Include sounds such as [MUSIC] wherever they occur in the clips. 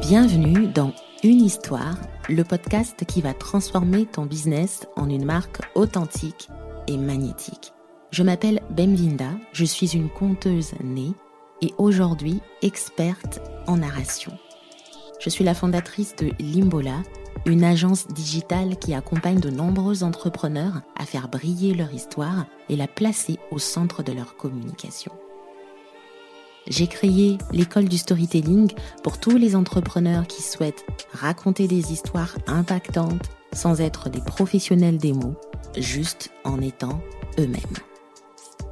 Bienvenue dans Une histoire, le podcast qui va transformer ton business en une marque authentique et magnétique. Je m'appelle Bemvinda, je suis une conteuse née et aujourd'hui experte en narration. Je suis la fondatrice de Limbola, une agence digitale qui accompagne de nombreux entrepreneurs à faire briller leur histoire et la placer au centre de leur communication. J'ai créé l'école du storytelling pour tous les entrepreneurs qui souhaitent raconter des histoires impactantes sans être des professionnels des mots, juste en étant eux-mêmes.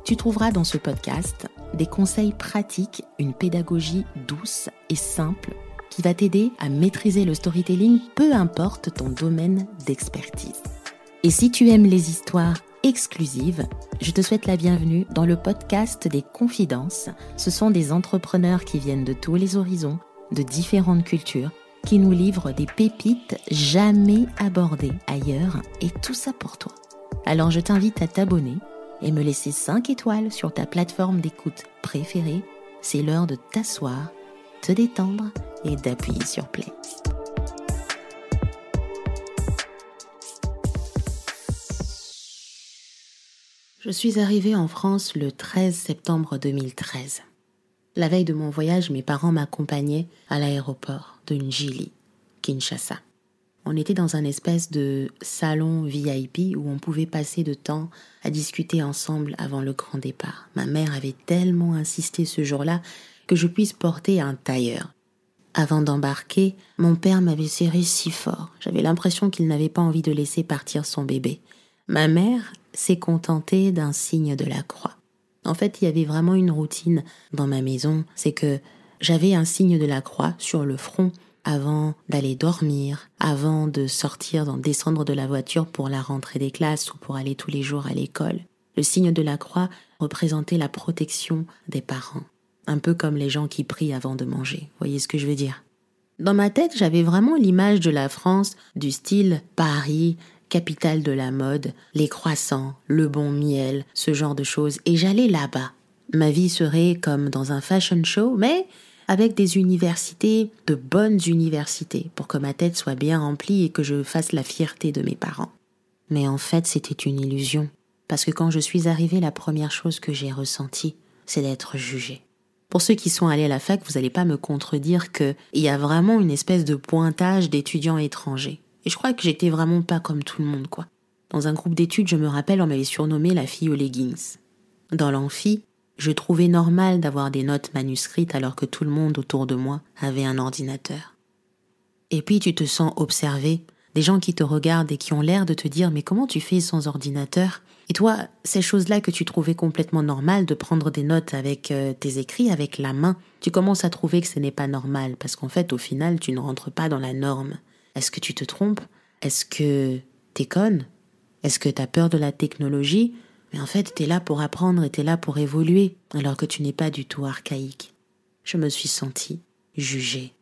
Tu trouveras dans ce podcast des conseils pratiques, une pédagogie douce et simple qui va t'aider à maîtriser le storytelling, peu importe ton domaine d'expertise. Et si tu aimes les histoires exclusives, je te souhaite la bienvenue dans le podcast des confidences. Ce sont des entrepreneurs qui viennent de tous les horizons, de différentes cultures, qui nous livrent des pépites jamais abordées ailleurs, et tout ça pour toi. Alors je t'invite à t'abonner et me laisser 5 étoiles sur ta plateforme d'écoute préférée. C'est l'heure de t'asseoir, te détendre et d'appuyer sur play. Je suis arrivée en France le 13 septembre 2013. La veille de mon voyage, mes parents m'accompagnaient à l'aéroport de Njili, Kinshasa. On était dans un espèce de salon VIP où on pouvait passer de temps à discuter ensemble avant le grand départ. Ma mère avait tellement insisté ce jour-là que je puisse porter un tailleur. Avant d'embarquer, mon père m'avait serré si fort. J'avais l'impression qu'il n'avait pas envie de laisser partir son bébé. Ma mère s'est contentée d'un signe de la croix. En fait, il y avait vraiment une routine dans ma maison, c'est que j'avais un signe de la croix sur le front avant d'aller dormir, avant de sortir, d'en descendre de la voiture pour la rentrée des classes ou pour aller tous les jours à l'école. Le signe de la croix représentait la protection des parents, un peu comme les gens qui prient avant de manger. Voyez ce que je veux dire? Dans ma tête, j'avais vraiment l'image de la France du style Paris, capitale de la mode, les croissants, le bon miel, ce genre de choses, et j'allais là-bas. Ma vie serait comme dans un fashion show, mais avec des universités, de bonnes universités, pour que ma tête soit bien remplie et que je fasse la fierté de mes parents. Mais en fait, c'était une illusion, parce que quand je suis arrivée, la première chose que j'ai ressentie, c'est d'être jugée. Pour ceux qui sont allés à la fac, vous n'allez pas me contredire qu'il y a vraiment une espèce de pointage d'étudiants étrangers. Et je crois que j'étais vraiment pas comme tout le monde, quoi. Dans un groupe d'études, je me rappelle, on m'avait surnommé la fille aux leggings. Dans l'amphi, je trouvais normal d'avoir des notes manuscrites alors que tout le monde autour de moi avait un ordinateur. Et puis tu te sens observé, des gens qui te regardent et qui ont l'air de te dire mais comment tu fais sans ordinateur? Et toi, ces choses-là que tu trouvais complètement normales de prendre des notes avec euh, tes écrits, avec la main, tu commences à trouver que ce n'est pas normal parce qu'en fait au final tu ne rentres pas dans la norme. Est-ce que tu te trompes? Est-ce que t'es conne Est-ce que t'as peur de la technologie? Mais en fait, t'es là pour apprendre et t'es là pour évoluer, alors que tu n'es pas du tout archaïque. Je me suis sentie jugée.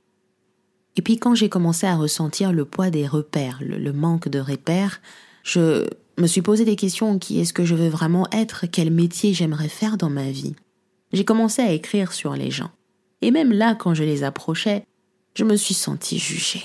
Et puis quand j'ai commencé à ressentir le poids des repères, le, manque de repères, je me suis posé des questions qui est-ce que je veux vraiment être, quel métier j'aimerais faire dans ma vie? J'ai commencé à écrire sur les gens. Et même là, quand je les approchais, je me suis sentie jugée.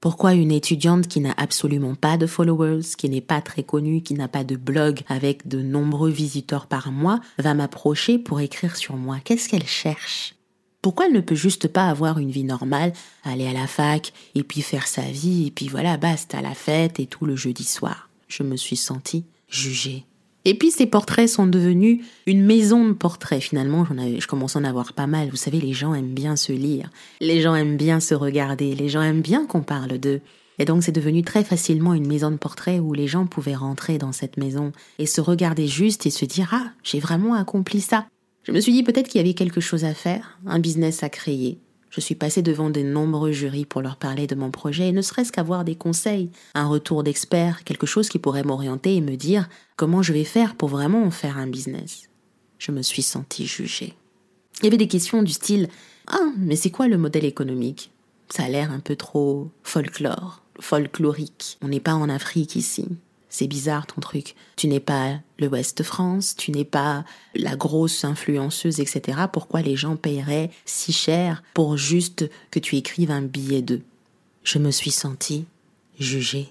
Pourquoi une étudiante qui n'a absolument pas de followers, qui n'est pas très connue, qui n'a pas de blog avec de nombreux visiteurs par mois, va m'approcher pour écrire sur moi? Qu'est-ce qu'elle cherche? Pourquoi elle ne peut juste pas avoir une vie normale, aller à la fac, et puis faire sa vie, et puis voilà, basta la fête et tout le jeudi soir Je me suis sentie jugée. Et puis ces portraits sont devenus une maison de portraits. Finalement, avais, je commence à en avoir pas mal. Vous savez, les gens aiment bien se lire. Les gens aiment bien se regarder. Les gens aiment bien qu'on parle d'eux. Et donc c'est devenu très facilement une maison de portraits où les gens pouvaient rentrer dans cette maison et se regarder juste et se dire Ah, j'ai vraiment accompli ça. Je me suis dit peut-être qu'il y avait quelque chose à faire, un business à créer, je suis passée devant de nombreux jurys pour leur parler de mon projet et ne serait-ce qu'avoir des conseils, un retour d'expert, quelque chose qui pourrait m'orienter et me dire comment je vais faire pour vraiment en faire un business. Je me suis sentie jugée. Il y avait des questions du style Ah, mais c'est quoi le modèle économique? Ça a l'air un peu trop folklore, folklorique. On n'est pas en Afrique ici. C'est bizarre ton truc. Tu n'es pas le de France, tu n'es pas la grosse influenceuse, etc. Pourquoi les gens paieraient si cher pour juste que tu écrives un billet d'eux Je me suis sentie jugée.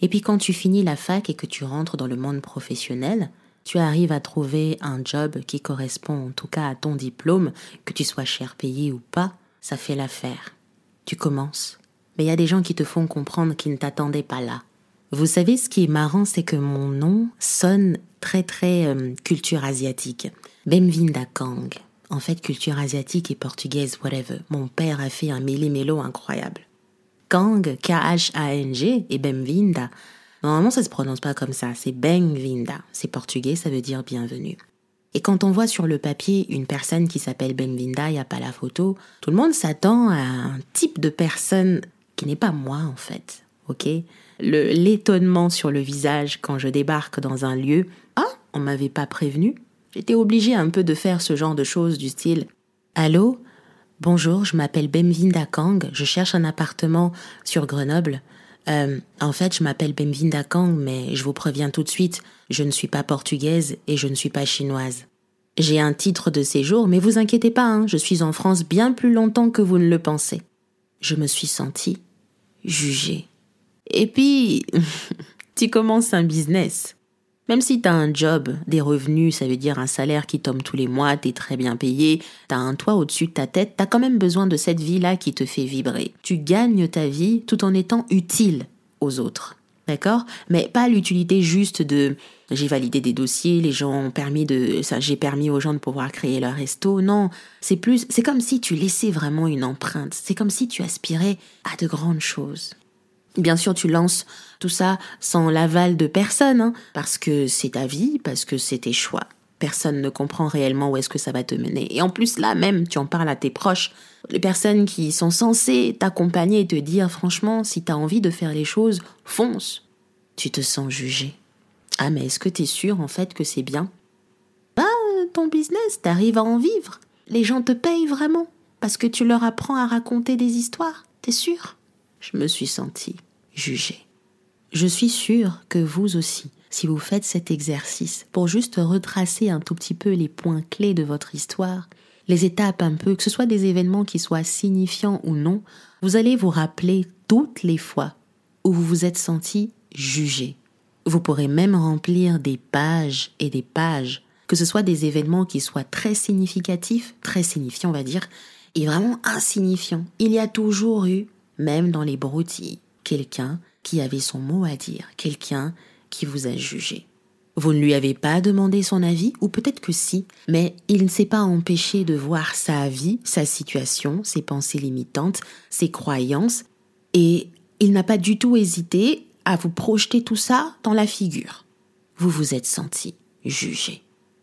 Et puis quand tu finis la fac et que tu rentres dans le monde professionnel, tu arrives à trouver un job qui correspond en tout cas à ton diplôme, que tu sois cher payé ou pas, ça fait l'affaire. Tu commences. Mais il y a des gens qui te font comprendre qu'ils ne t'attendaient pas là. Vous savez, ce qui est marrant, c'est que mon nom sonne très très euh, culture asiatique. Bemvinda Kang. En fait, culture asiatique et portugaise, whatever. Mon père a fait un méli-mélo incroyable. Kang, K-H-A-N-G, et Bemvinda. Normalement, ça se prononce pas comme ça. C'est Bemvinda. C'est portugais, ça veut dire bienvenue. Et quand on voit sur le papier une personne qui s'appelle Bemvinda, il n'y a pas la photo, tout le monde s'attend à un type de personne qui n'est pas moi en fait. Ok? L'étonnement sur le visage quand je débarque dans un lieu. Ah, on m'avait pas prévenu. J'étais obligée un peu de faire ce genre de choses du style Allô? Bonjour, je m'appelle Bemvinda Kang, je cherche un appartement sur Grenoble. Euh, en fait, je m'appelle Bemvinda Kang, mais je vous préviens tout de suite, je ne suis pas portugaise et je ne suis pas chinoise. J'ai un titre de séjour, mais vous inquiétez pas, hein, je suis en France bien plus longtemps que vous ne le pensez. Je me suis sentie jugée. Et puis, tu commences un business. Même si tu as un job, des revenus, ça veut dire un salaire qui tombe tous les mois, tu es très bien payé, tu as un toit au-dessus de ta tête, tu as quand même besoin de cette vie-là qui te fait vibrer. Tu gagnes ta vie tout en étant utile aux autres. D'accord? Mais pas l'utilité juste de j'ai validé des dossiers, les gens ont permis de j'ai permis aux gens de pouvoir créer leur resto. Non, c'est plus c'est comme si tu laissais vraiment une empreinte. C'est comme si tu aspirais à de grandes choses. Bien sûr, tu lances tout ça sans l'aval de personne, hein, parce que c'est ta vie, parce que c'est tes choix. Personne ne comprend réellement où est-ce que ça va te mener. Et en plus, là même, tu en parles à tes proches, les personnes qui sont censées t'accompagner et te dire, franchement, si tu as envie de faire les choses, fonce. Tu te sens jugé. Ah, mais est-ce que tu es sûr, en fait, que c'est bien? Bah, ton business, t'arrives à en vivre. Les gens te payent vraiment, parce que tu leur apprends à raconter des histoires. T'es sûr Je me suis sentie juger. Je suis sûre que vous aussi, si vous faites cet exercice pour juste retracer un tout petit peu les points clés de votre histoire, les étapes un peu, que ce soit des événements qui soient signifiants ou non, vous allez vous rappeler toutes les fois où vous vous êtes senti jugé. Vous pourrez même remplir des pages et des pages, que ce soit des événements qui soient très significatifs, très signifiants on va dire, et vraiment insignifiants. Il y a toujours eu, même dans les broutilles, quelqu'un qui avait son mot à dire, quelqu'un qui vous a jugé. Vous ne lui avez pas demandé son avis, ou peut-être que si, mais il ne s'est pas empêché de voir sa vie, sa situation, ses pensées limitantes, ses croyances, et il n'a pas du tout hésité à vous projeter tout ça dans la figure. Vous vous êtes senti jugé.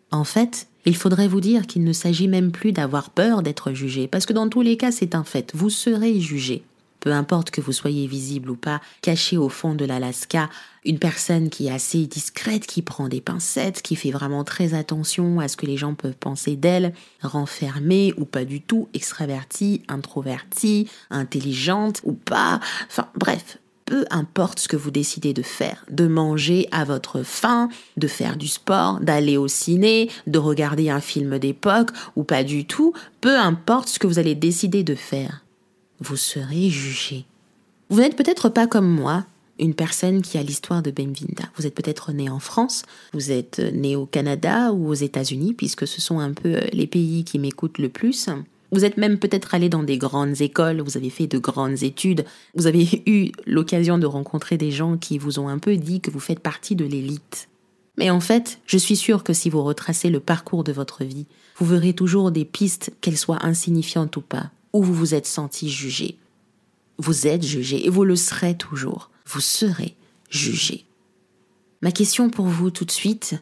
En fait, il faudrait vous dire qu'il ne s'agit même plus d'avoir peur d'être jugé, parce que dans tous les cas c'est un fait, vous serez jugé peu importe que vous soyez visible ou pas, caché au fond de l'Alaska, une personne qui est assez discrète, qui prend des pincettes, qui fait vraiment très attention à ce que les gens peuvent penser d'elle, renfermée ou pas du tout, extravertie, introvertie, intelligente ou pas, enfin bref, peu importe ce que vous décidez de faire, de manger à votre faim, de faire du sport, d'aller au ciné, de regarder un film d'époque ou pas du tout, peu importe ce que vous allez décider de faire vous serez jugé. Vous n'êtes peut-être pas comme moi, une personne qui a l'histoire de Benvinda. Vous êtes peut-être né en France, vous êtes né au Canada ou aux États-Unis, puisque ce sont un peu euh, les pays qui m'écoutent le plus. Vous êtes même peut-être allé dans des grandes écoles, vous avez fait de grandes études, vous avez [LAUGHS] eu l'occasion de rencontrer des gens qui vous ont un peu dit que vous faites partie de l'élite. Mais en fait, je suis sûre que si vous retracez le parcours de votre vie, vous verrez toujours des pistes, qu'elles soient insignifiantes ou pas, où vous vous êtes senti jugé. Vous êtes jugé et vous le serez toujours. Vous serez jugé. Ma question pour vous tout de suite,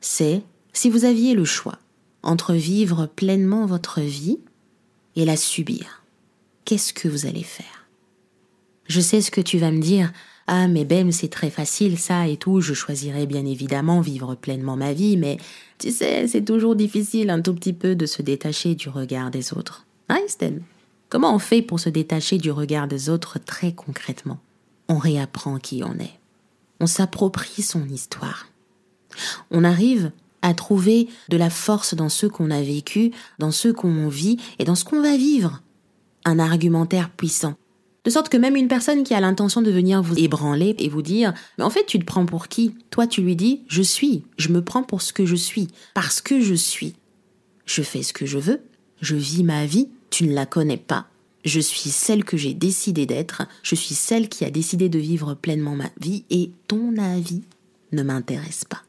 c'est si vous aviez le choix entre vivre pleinement votre vie et la subir, qu'est-ce que vous allez faire? Je sais ce que tu vas me dire. Ah, mais Bem, c'est très facile ça et tout. Je choisirais bien évidemment vivre pleinement ma vie, mais tu sais, c'est toujours difficile un tout petit peu de se détacher du regard des autres. Estelle Comment on fait pour se détacher du regard des autres très concrètement? On réapprend qui on est. On s'approprie son histoire. On arrive à trouver de la force dans ce qu'on a vécu, dans ce qu'on vit et dans ce qu'on va vivre. Un argumentaire puissant. De sorte que même une personne qui a l'intention de venir vous ébranler et vous dire, mais en fait, tu te prends pour qui? Toi, tu lui dis, je suis, je me prends pour ce que je suis, parce que je suis. Je fais ce que je veux, je vis ma vie, tu ne la connais pas. Je suis celle que j'ai décidé d'être, je suis celle qui a décidé de vivre pleinement ma vie et ton avis ne m'intéresse pas.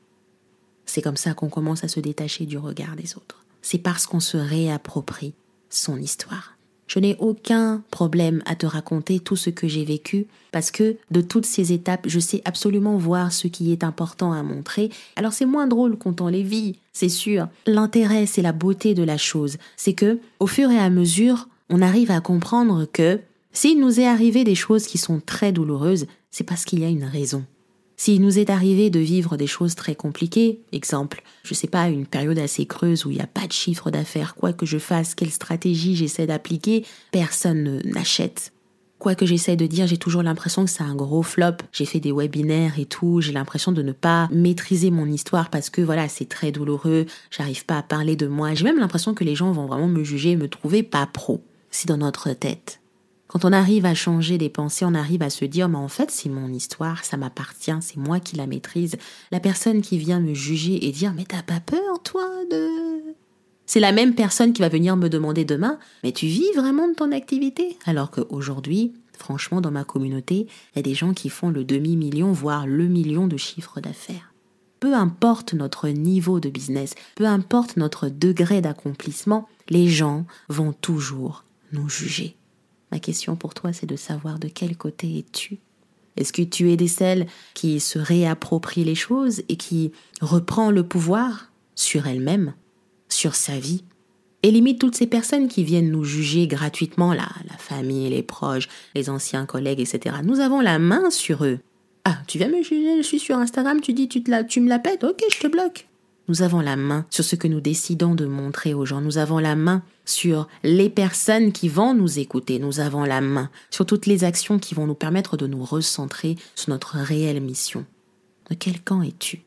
C'est comme ça qu'on commence à se détacher du regard des autres. C'est parce qu'on se réapproprie son histoire. Je n'ai aucun problème à te raconter tout ce que j'ai vécu parce que de toutes ces étapes, je sais absolument voir ce qui est important à montrer. Alors c'est moins drôle quand on les vit, c'est sûr. L'intérêt, c'est la beauté de la chose. C'est que, au fur et à mesure, on arrive à comprendre que s'il nous est arrivé des choses qui sont très douloureuses, c'est parce qu'il y a une raison. S'il nous est arrivé de vivre des choses très compliquées, exemple, je sais pas, une période assez creuse où il n'y a pas de chiffre d'affaires, quoi que je fasse, quelle stratégie j'essaie d'appliquer, personne n'achète. Quoi que j'essaie de dire, j'ai toujours l'impression que c'est un gros flop. J'ai fait des webinaires et tout, j'ai l'impression de ne pas maîtriser mon histoire parce que voilà, c'est très douloureux, j'arrive pas à parler de moi. J'ai même l'impression que les gens vont vraiment me juger, me trouver pas pro. C'est dans notre tête. Quand on arrive à changer des pensées, on arrive à se dire, mais en fait, c'est mon histoire, ça m'appartient, c'est moi qui la maîtrise. La personne qui vient me juger et dire, mais t'as pas peur, toi, de... C'est la même personne qui va venir me demander demain, mais tu vis vraiment de ton activité? Alors qu'aujourd'hui, franchement, dans ma communauté, il y a des gens qui font le demi-million, voire le million de chiffre d'affaires. Peu importe notre niveau de business, peu importe notre degré d'accomplissement, les gens vont toujours nous juger. Ma question pour toi, c'est de savoir de quel côté es-tu. Est-ce que tu es des celles qui se réapproprient les choses et qui reprend le pouvoir sur elle-même, sur sa vie et limite toutes ces personnes qui viennent nous juger gratuitement, là, la famille, les proches, les anciens collègues, etc. Nous avons la main sur eux. Ah, tu viens me juger, je suis sur Instagram, tu dis tu, te la, tu me la pètes, ok, je te bloque. Nous avons la main sur ce que nous décidons de montrer aux gens. Nous avons la main sur les personnes qui vont nous écouter. Nous avons la main sur toutes les actions qui vont nous permettre de nous recentrer sur notre réelle mission. De quel camp es-tu?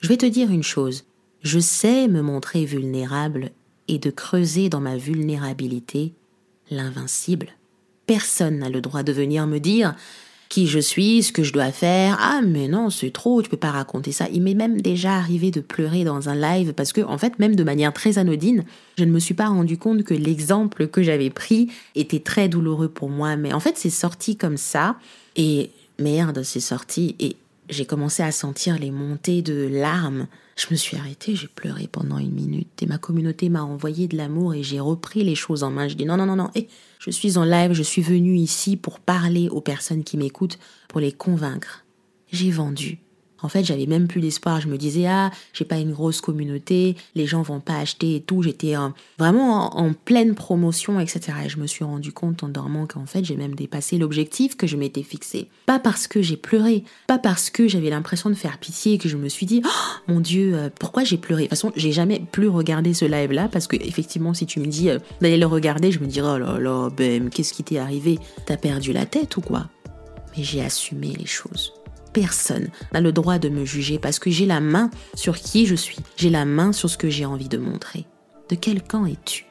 Je vais te dire une chose. Je sais me montrer vulnérable et de creuser dans ma vulnérabilité l'invincible. Personne n'a le droit de venir me dire qui je suis, ce que je dois faire. Ah, mais non, c'est trop, tu peux pas raconter ça. Il m'est même déjà arrivé de pleurer dans un live parce que, en fait, même de manière très anodine, je ne me suis pas rendu compte que l'exemple que j'avais pris était très douloureux pour moi. Mais en fait, c'est sorti comme ça. Et merde, c'est sorti. Et j'ai commencé à sentir les montées de larmes. Je me suis arrêtée, j'ai pleuré pendant une minute et ma communauté m'a envoyé de l'amour et j'ai repris les choses en main. Je dis non, non, non, non, je suis en live, je suis venue ici pour parler aux personnes qui m'écoutent, pour les convaincre. J'ai vendu. En fait, j'avais même plus d'espoir. Je me disais, ah, j'ai pas une grosse communauté, les gens vont pas acheter et tout. J'étais vraiment en, pleine promotion, etc. Et je me suis rendu compte en dormant qu'en fait, j'ai même dépassé l'objectif que je m'étais fixé. Pas parce que j'ai pleuré, pas parce que j'avais l'impression de faire pitié et que je me suis dit, oh, mon Dieu, euh, pourquoi j'ai pleuré? De toute façon, j'ai jamais plus regardé ce live-là parce que, effectivement, si tu me dis euh, d'aller le regarder, je me dirais, oh là là, ben, qu'est-ce qui t'est arrivé? T'as perdu la tête ou quoi? Mais j'ai assumé les choses personne n'a le droit de me juger parce que j'ai la main sur qui je suis, j'ai la main sur ce que j'ai envie de montrer. De quel camp es-tu?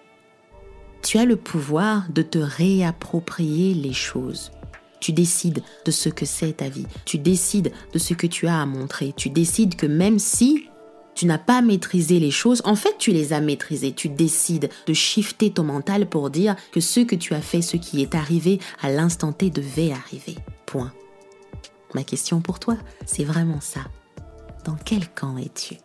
Tu as le pouvoir de te réapproprier les choses. Tu décides de ce que c'est ta vie, tu décides de ce que tu as à montrer, tu décides que même si tu n'as pas maîtrisé les choses, en fait tu les as maîtrisées, tu décides de shifter ton mental pour dire que ce que tu as fait, ce qui est arrivé à l'instant T devait arriver. Point. Ma question pour toi, c'est vraiment ça. Dans quel camp es-tu?